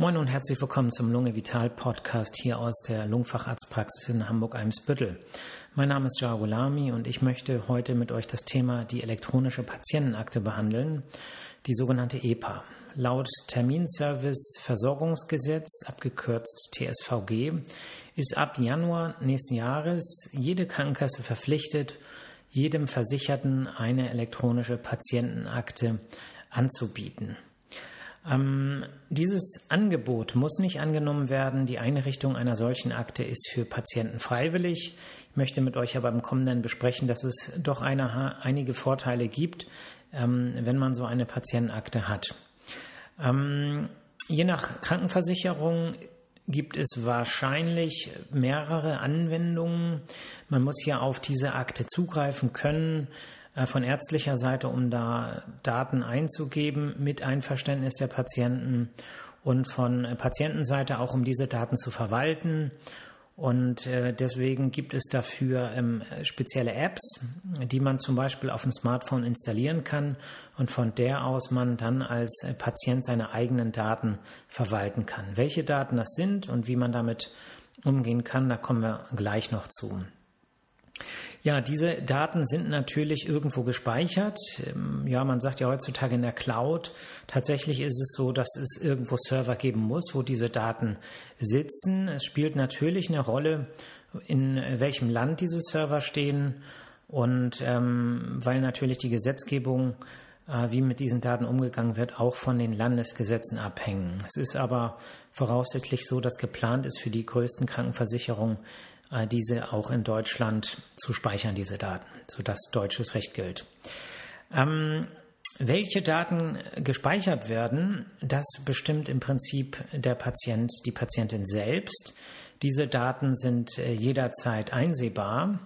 Moin und herzlich willkommen zum Lunge Vital Podcast hier aus der Lungenfacharztpraxis in Hamburg-Eimsbüttel. Mein Name ist Jao Lami und ich möchte heute mit euch das Thema die elektronische Patientenakte behandeln, die sogenannte EPA. Laut Terminservice Versorgungsgesetz, abgekürzt TSVG, ist ab Januar nächsten Jahres jede Krankenkasse verpflichtet, jedem Versicherten eine elektronische Patientenakte anzubieten. Ähm, dieses Angebot muss nicht angenommen werden. Die Einrichtung einer solchen Akte ist für Patienten freiwillig. Ich möchte mit euch aber im Kommenden besprechen, dass es doch eine, einige Vorteile gibt, ähm, wenn man so eine Patientenakte hat. Ähm, je nach Krankenversicherung gibt es wahrscheinlich mehrere Anwendungen. Man muss hier auf diese Akte zugreifen können. Äh, von ärztlicher Seite, um da Daten einzugeben mit Einverständnis der Patienten und von Patientenseite auch, um diese Daten zu verwalten. Und äh, deswegen gibt es dafür ähm, spezielle Apps, die man zum Beispiel auf dem Smartphone installieren kann und von der aus man dann als Patient seine eigenen Daten verwalten kann. Welche Daten das sind und wie man damit umgehen kann, da kommen wir gleich noch zu. Ja, diese Daten sind natürlich irgendwo gespeichert. Ähm, ja, man sagt ja heutzutage in der Cloud. Tatsächlich ist es so, dass es irgendwo Server geben muss, wo diese Daten sitzen. Es spielt natürlich eine Rolle, in welchem Land diese Server stehen und ähm, weil natürlich die Gesetzgebung äh, wie mit diesen Daten umgegangen wird, auch von den Landesgesetzen abhängen. Es ist aber voraussichtlich so, dass geplant ist für die größten Krankenversicherungen diese auch in Deutschland zu speichern, diese Daten, sodass deutsches Recht gilt. Ähm, welche Daten gespeichert werden, das bestimmt im Prinzip der Patient, die Patientin selbst. Diese Daten sind äh, jederzeit einsehbar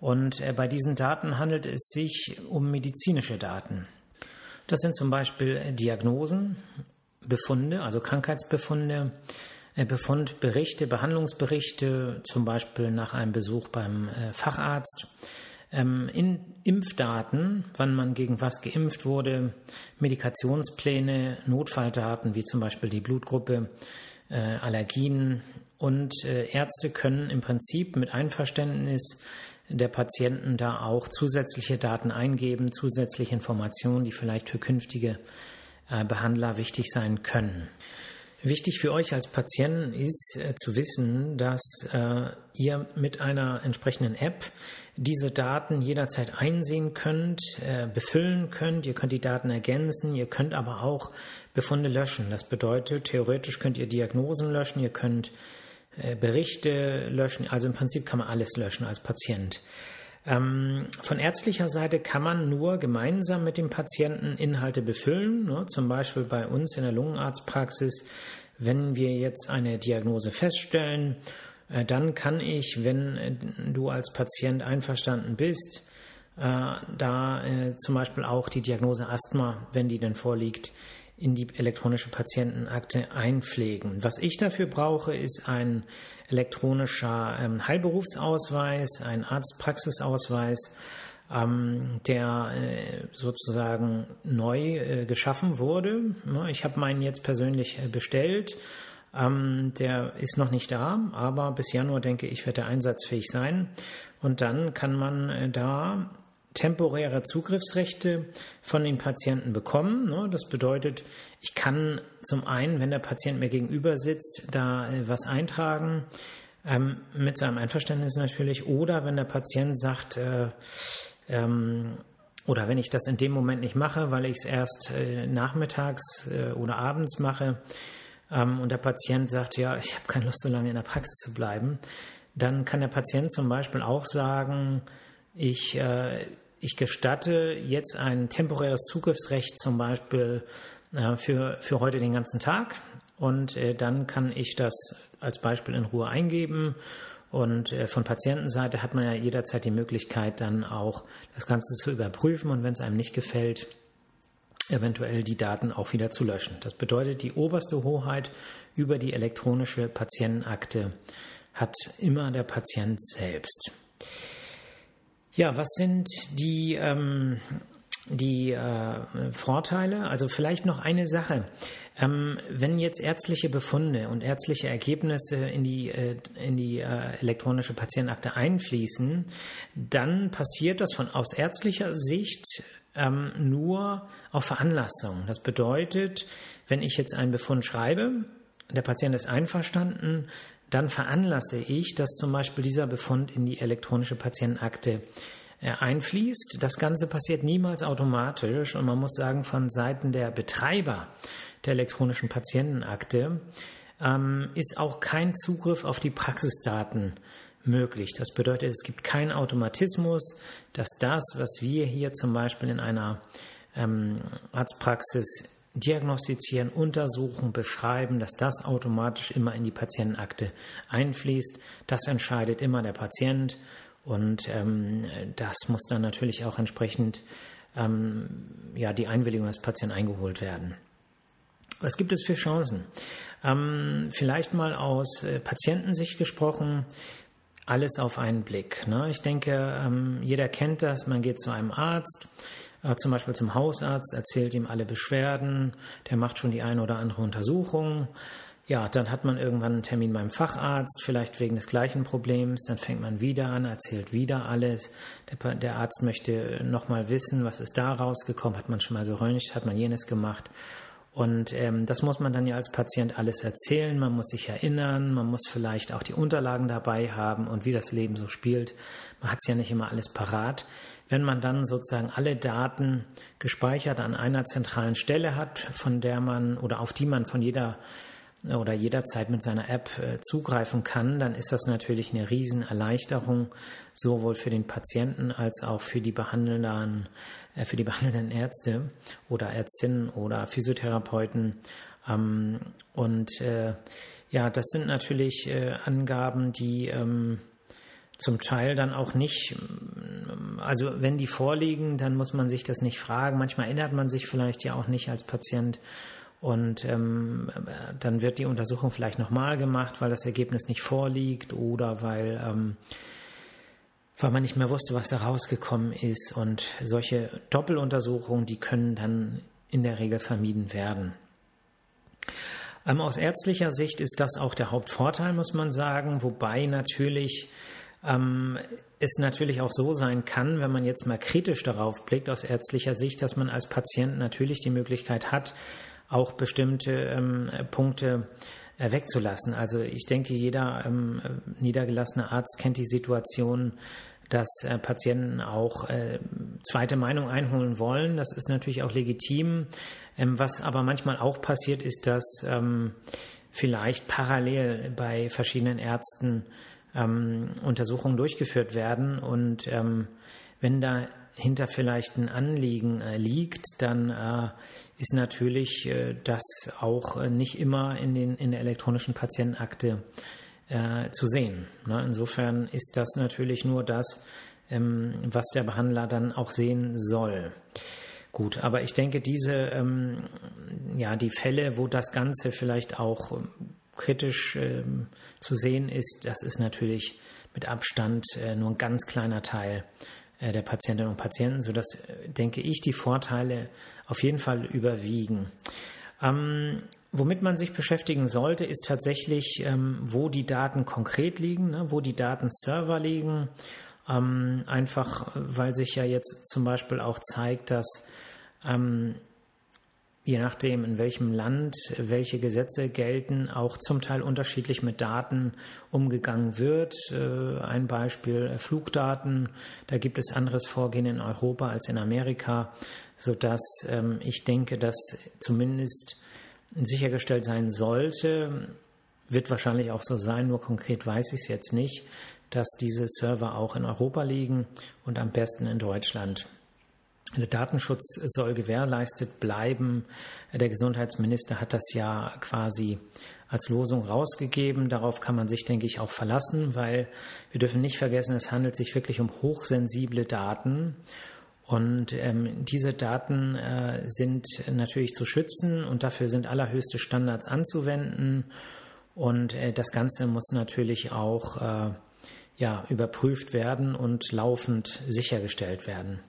und äh, bei diesen Daten handelt es sich um medizinische Daten. Das sind zum Beispiel Diagnosen, Befunde, also Krankheitsbefunde, äh, Befundberichte, Behandlungsberichte, zum Beispiel nach einem Besuch beim äh, Facharzt, ähm, in Impfdaten, wann man gegen was geimpft wurde, Medikationspläne, Notfalldaten wie zum Beispiel die Blutgruppe, äh, Allergien und Ärzte können im Prinzip mit Einverständnis der Patienten da auch zusätzliche Daten eingeben, zusätzliche Informationen, die vielleicht für künftige Behandler wichtig sein können. Wichtig für euch als Patienten ist äh, zu wissen, dass äh, ihr mit einer entsprechenden App diese Daten jederzeit einsehen könnt, äh, befüllen könnt. Ihr könnt die Daten ergänzen, ihr könnt aber auch Befunde löschen. Das bedeutet, theoretisch könnt ihr Diagnosen löschen, ihr könnt äh, Berichte löschen. Also im Prinzip kann man alles löschen als Patient. Ähm, von ärztlicher Seite kann man nur gemeinsam mit dem Patienten Inhalte befüllen. Ne? Zum Beispiel bei uns in der Lungenarztpraxis, wenn wir jetzt eine Diagnose feststellen, äh, dann kann ich, wenn äh, du als Patient einverstanden bist, äh, da äh, zum Beispiel auch die Diagnose Asthma, wenn die denn vorliegt, in die elektronische Patientenakte einpflegen. Was ich dafür brauche, ist ein elektronischer ähm, Heilberufsausweis, ein Arztpraxisausweis, ähm, der äh, sozusagen neu äh, geschaffen wurde. Ich habe meinen jetzt persönlich äh, bestellt. Ähm, der ist noch nicht da, aber bis Januar denke ich, wird er einsatzfähig sein. Und dann kann man äh, da temporäre Zugriffsrechte von den Patienten bekommen. Ne? Das bedeutet, ich kann zum einen, wenn der Patient mir gegenüber sitzt, da äh, was eintragen, ähm, mit seinem Einverständnis natürlich, oder wenn der Patient sagt, äh, ähm, oder wenn ich das in dem Moment nicht mache, weil ich es erst äh, nachmittags oder abends mache ähm, und der Patient sagt, ja, ich habe keine Lust, so lange in der Praxis zu bleiben, dann kann der Patient zum Beispiel auch sagen, ich ich gestatte jetzt ein temporäres Zugriffsrecht zum Beispiel äh, für, für heute den ganzen Tag und äh, dann kann ich das als Beispiel in Ruhe eingeben und äh, von Patientenseite hat man ja jederzeit die Möglichkeit, dann auch das Ganze zu überprüfen und wenn es einem nicht gefällt, eventuell die Daten auch wieder zu löschen. Das bedeutet, die oberste Hoheit über die elektronische Patientenakte hat immer der Patient selbst. Ja, was sind die, ähm, die äh, Vorteile? Also vielleicht noch eine Sache. Ähm, wenn jetzt ärztliche Befunde und ärztliche Ergebnisse in die, äh, in die äh, elektronische Patientenakte einfließen, dann passiert das von aus ärztlicher Sicht ähm, nur auf Veranlassung. Das bedeutet, wenn ich jetzt einen Befund schreibe, der Patient ist einverstanden, dann veranlasse ich, dass zum Beispiel dieser Befund in die elektronische Patientenakte äh, einfließt. Das Ganze passiert niemals automatisch und man muss sagen, von Seiten der Betreiber der elektronischen Patientenakte ähm, ist auch kein Zugriff auf die Praxisdaten möglich. Das bedeutet, es gibt keinen Automatismus, dass das, was wir hier zum Beispiel in einer ähm, Arztpraxis diagnostizieren, untersuchen, beschreiben, dass das automatisch immer in die Patientenakte einfließt. Das entscheidet immer der Patient und ähm, das muss dann natürlich auch entsprechend ähm, ja, die Einwilligung des Patienten eingeholt werden. Was gibt es für Chancen? Ähm, vielleicht mal aus äh, Patientensicht gesprochen, alles auf einen Blick. Ne? Ich denke, ähm, jeder kennt das, man geht zu einem Arzt, zum Beispiel zum Hausarzt, erzählt ihm alle Beschwerden, der macht schon die eine oder andere Untersuchung. Ja, dann hat man irgendwann einen Termin beim Facharzt, vielleicht wegen des gleichen Problems. Dann fängt man wieder an, erzählt wieder alles. Der, der Arzt möchte nochmal wissen, was ist da rausgekommen, hat man schon mal geröntgt, hat man jenes gemacht. Und ähm, das muss man dann ja als Patient alles erzählen. Man muss sich erinnern, man muss vielleicht auch die Unterlagen dabei haben und wie das Leben so spielt. Man hat es ja nicht immer alles parat. Wenn man dann sozusagen alle Daten gespeichert an einer zentralen Stelle hat, von der man oder auf die man von jeder oder jederzeit mit seiner App äh, zugreifen kann, dann ist das natürlich eine Riesenerleichterung, sowohl für den Patienten als auch für die behandelnden für die behandelnden Ärzte oder Ärztinnen oder Physiotherapeuten. Ähm, und äh, ja, das sind natürlich äh, Angaben, die ähm, zum Teil dann auch nicht, also wenn die vorliegen, dann muss man sich das nicht fragen. Manchmal erinnert man sich vielleicht ja auch nicht als Patient und ähm, dann wird die Untersuchung vielleicht nochmal gemacht, weil das Ergebnis nicht vorliegt oder weil ähm, weil man nicht mehr wusste, was da rausgekommen ist. Und solche Doppeluntersuchungen, die können dann in der Regel vermieden werden. Ähm, aus ärztlicher Sicht ist das auch der Hauptvorteil, muss man sagen, wobei natürlich ähm, es natürlich auch so sein kann, wenn man jetzt mal kritisch darauf blickt, aus ärztlicher Sicht, dass man als Patient natürlich die Möglichkeit hat, auch bestimmte ähm, Punkte äh, wegzulassen. Also ich denke, jeder ähm, niedergelassene Arzt kennt die Situation, dass äh, Patienten auch äh, zweite Meinung einholen wollen. Das ist natürlich auch legitim. Ähm, was aber manchmal auch passiert, ist, dass ähm, vielleicht parallel bei verschiedenen Ärzten ähm, Untersuchungen durchgeführt werden und ähm, wenn dahinter vielleicht ein Anliegen äh, liegt, dann äh, ist natürlich äh, das auch äh, nicht immer in, den, in der elektronischen Patientenakte äh, zu sehen. Ne? Insofern ist das natürlich nur das, ähm, was der Behandler dann auch sehen soll. Gut, aber ich denke, diese, ähm, ja, die Fälle, wo das Ganze vielleicht auch ähm, kritisch ähm, zu sehen ist, das ist natürlich mit Abstand äh, nur ein ganz kleiner Teil der Patientinnen und Patienten, sodass, äh, denke ich, die Vorteile auf jeden Fall überwiegen. Ähm, womit man sich beschäftigen sollte, ist tatsächlich, ähm, wo die Daten konkret liegen, ne, wo die Datenserver liegen. Ähm, einfach, weil sich ja jetzt zum Beispiel auch zeigt, dass ähm, je nachdem, in welchem Land welche Gesetze gelten, auch zum Teil unterschiedlich mit Daten umgegangen wird. Äh, ein Beispiel äh, Flugdaten, da gibt es anderes Vorgehen in Europa als in Amerika, sodass ähm, ich denke, dass zumindest sichergestellt sein sollte, wird wahrscheinlich auch so sein, nur konkret weiß ich es jetzt nicht, dass diese Server auch in Europa liegen und am besten in Deutschland. Der Datenschutz soll gewährleistet bleiben. Der Gesundheitsminister hat das ja quasi als Losung rausgegeben. Darauf kann man sich, denke ich, auch verlassen, weil wir dürfen nicht vergessen, es handelt sich wirklich um hochsensible Daten. Und ähm, diese Daten äh, sind natürlich zu schützen und dafür sind allerhöchste Standards anzuwenden. Und äh, das Ganze muss natürlich auch äh, ja, überprüft werden und laufend sichergestellt werden.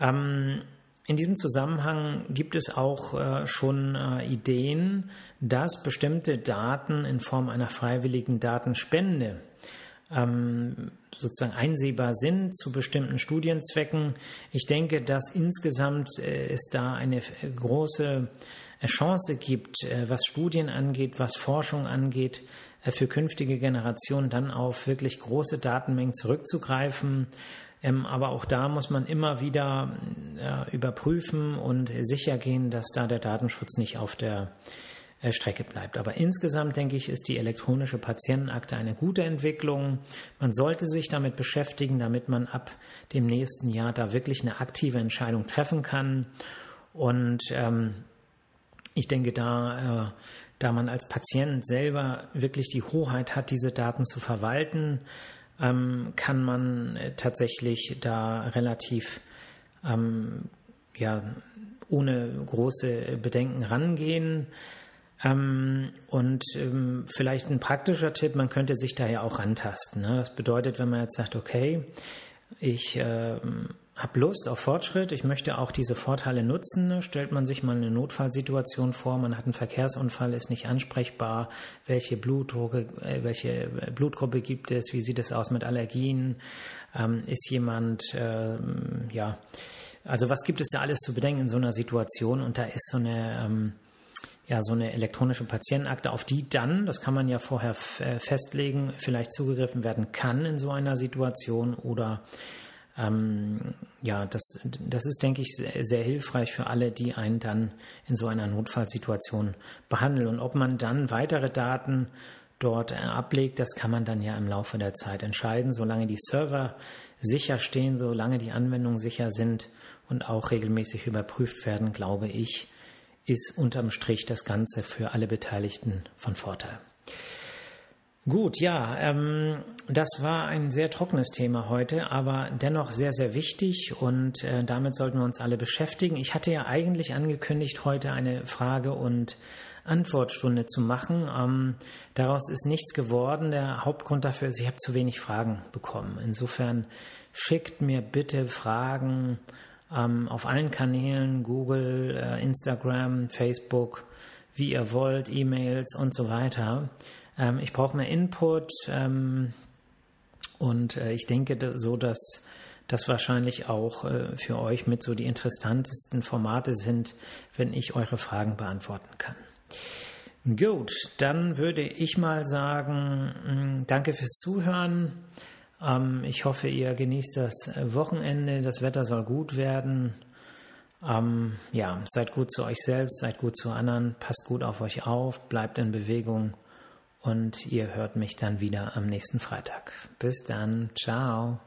Ähm, in diesem Zusammenhang gibt es auch äh, schon äh, Ideen, dass bestimmte Daten in Form einer freiwilligen Datenspende ähm, sozusagen einsehbar sind zu bestimmten Studienzwecken. Ich denke, dass insgesamt äh, es da eine große Chance gibt, äh, was Studien angeht, was Forschung angeht, äh, für künftige Generationen dann auf wirklich große Datenmengen zurückzugreifen. Ähm, aber auch da muss man immer wieder äh, überprüfen und sicher gehen, dass da der Datenschutz nicht auf der äh, Strecke bleibt. Aber insgesamt denke ich, ist die elektronische Patientenakte eine gute Entwicklung. Man sollte sich damit beschäftigen, damit man ab dem nächsten Jahr da wirklich eine aktive Entscheidung treffen kann. Und ähm, ich denke, da, äh, da man als Patient selber wirklich die Hoheit hat, diese Daten zu verwalten, ähm, kann man äh, tatsächlich da relativ ähm, ja, ohne große Bedenken rangehen. Ähm, und ähm, vielleicht ein praktischer Tipp, man könnte sich da ja auch rantasten. Ne? Das bedeutet, wenn man jetzt sagt, okay, ich ähm, habe Lust auf Fortschritt, ich möchte auch diese Vorteile nutzen. Stellt man sich mal eine Notfallsituation vor, man hat einen Verkehrsunfall, ist nicht ansprechbar, welche Blutdrucke, äh, welche Blutgruppe gibt es, wie sieht es aus mit Allergien, ähm, ist jemand, ähm, ja, also was gibt es da alles zu bedenken in so einer Situation? Und da ist so eine, ähm, ja, so eine elektronische Patientenakte, auf die dann, das kann man ja vorher äh, festlegen, vielleicht zugegriffen werden kann in so einer Situation oder ähm, ja, das, das ist, denke ich, sehr, sehr, hilfreich für alle, die einen dann in so einer Notfallsituation behandeln. Und ob man dann weitere Daten dort äh, ablegt, das kann man dann ja im Laufe der Zeit entscheiden, solange die Server sicher stehen, solange die Anwendungen sicher sind und auch regelmäßig überprüft werden, glaube ich, ist unterm Strich das Ganze für alle Beteiligten von Vorteil. Gut, ja, ähm, das war ein sehr trockenes Thema heute, aber dennoch sehr, sehr wichtig und äh, damit sollten wir uns alle beschäftigen. Ich hatte ja eigentlich angekündigt, heute eine Frage- und Antwortstunde zu machen. Ähm, daraus ist nichts geworden. Der Hauptgrund dafür ist, ich habe zu wenig Fragen bekommen. Insofern schickt mir bitte Fragen ähm, auf allen Kanälen, Google, äh, Instagram, Facebook, wie ihr wollt, E-Mails und so weiter. Ähm, ich brauche mehr Input ähm, und äh, ich denke so, dass das wahrscheinlich auch äh, für euch mit so die interessantesten Formate sind, wenn ich eure Fragen beantworten kann. Gut, dann würde ich mal sagen, mm, danke fürs Zuhören. Ähm, ich hoffe, ihr genießt das äh, Wochenende. Das Wetter soll gut werden. Ähm, ja, seid gut zu euch selbst, seid gut zu anderen, passt gut auf euch auf, bleibt in Bewegung und ihr hört mich dann wieder am nächsten Freitag. Bis dann, ciao.